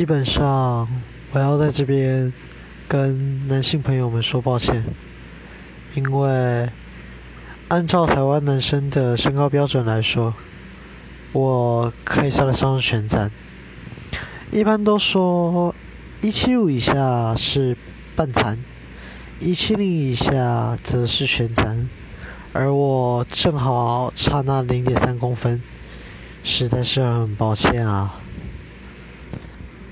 基本上，我要在这边跟男性朋友们说抱歉，因为按照台湾男生的身高标准来说，我可以算得上是全残。一般都说一七五以下是半残，一七零以下则是全残，而我正好差那零点三公分，实在是很抱歉啊。